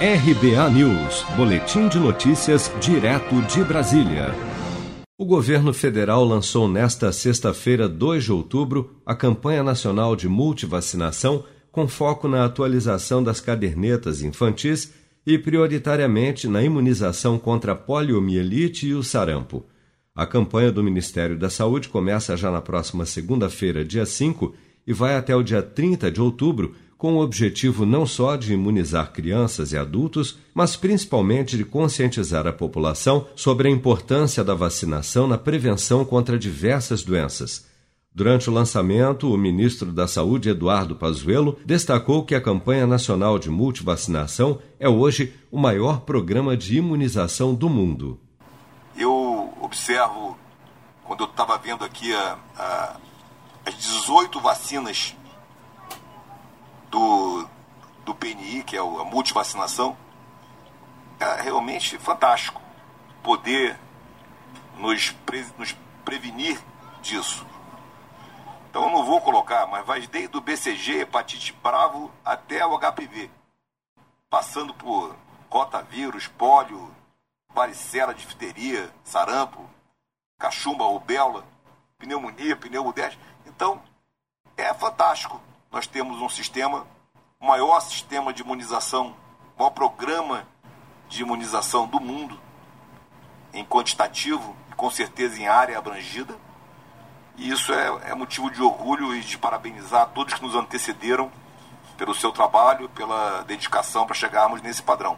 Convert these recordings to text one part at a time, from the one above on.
RBA News, Boletim de Notícias, direto de Brasília. O governo federal lançou nesta sexta-feira, 2 de outubro, a campanha nacional de multivacinação com foco na atualização das cadernetas infantis e prioritariamente na imunização contra a poliomielite e o sarampo. A campanha do Ministério da Saúde começa já na próxima segunda-feira, dia 5, e vai até o dia 30 de outubro com o objetivo não só de imunizar crianças e adultos, mas principalmente de conscientizar a população sobre a importância da vacinação na prevenção contra diversas doenças. Durante o lançamento, o ministro da Saúde, Eduardo Pazuello, destacou que a campanha nacional de multivacinação é hoje o maior programa de imunização do mundo. Eu observo, quando eu estava vendo aqui a, a, as 18 vacinas PNI, que é a multivacinação, é realmente fantástico poder nos, pre, nos prevenir disso. Então eu não vou colocar, mas vai desde o BCG, hepatite bravo, até o HPV. Passando por cotavírus, pólio, varicela, difteria, sarampo, cachumba, rubéola, pneumonia, pneumodeste. Então, é fantástico nós temos um sistema, o maior sistema de imunização, o maior programa de imunização do mundo, em quantitativo, com certeza em área abrangida. E isso é, é motivo de orgulho e de parabenizar todos que nos antecederam pelo seu trabalho, pela dedicação para chegarmos nesse padrão.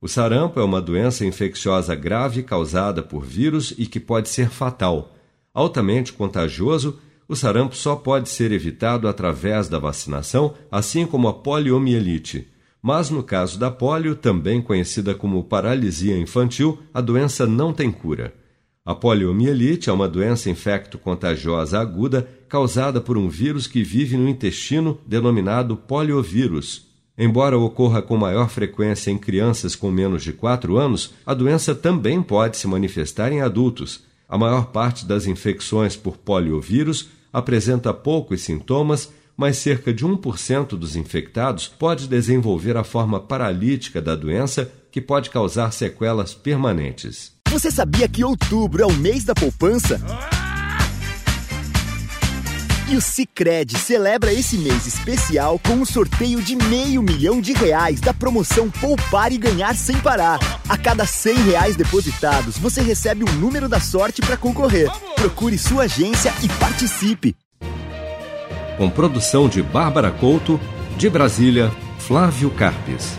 O sarampo é uma doença infecciosa grave causada por vírus e que pode ser fatal, altamente contagioso o sarampo só pode ser evitado através da vacinação, assim como a poliomielite. Mas no caso da polio, também conhecida como paralisia infantil, a doença não tem cura. A poliomielite é uma doença infecto-contagiosa aguda causada por um vírus que vive no intestino, denominado poliovírus. Embora ocorra com maior frequência em crianças com menos de 4 anos, a doença também pode se manifestar em adultos. A maior parte das infecções por poliovírus apresenta poucos sintomas, mas cerca de 1% dos infectados pode desenvolver a forma paralítica da doença, que pode causar sequelas permanentes. Você sabia que outubro é o mês da poupança? E o Cicred celebra esse mês especial com um sorteio de meio milhão de reais da promoção Poupar e Ganhar Sem Parar. A cada cem reais depositados, você recebe um número da sorte para concorrer. Procure sua agência e participe. Com produção de Bárbara Couto, de Brasília, Flávio Carpes.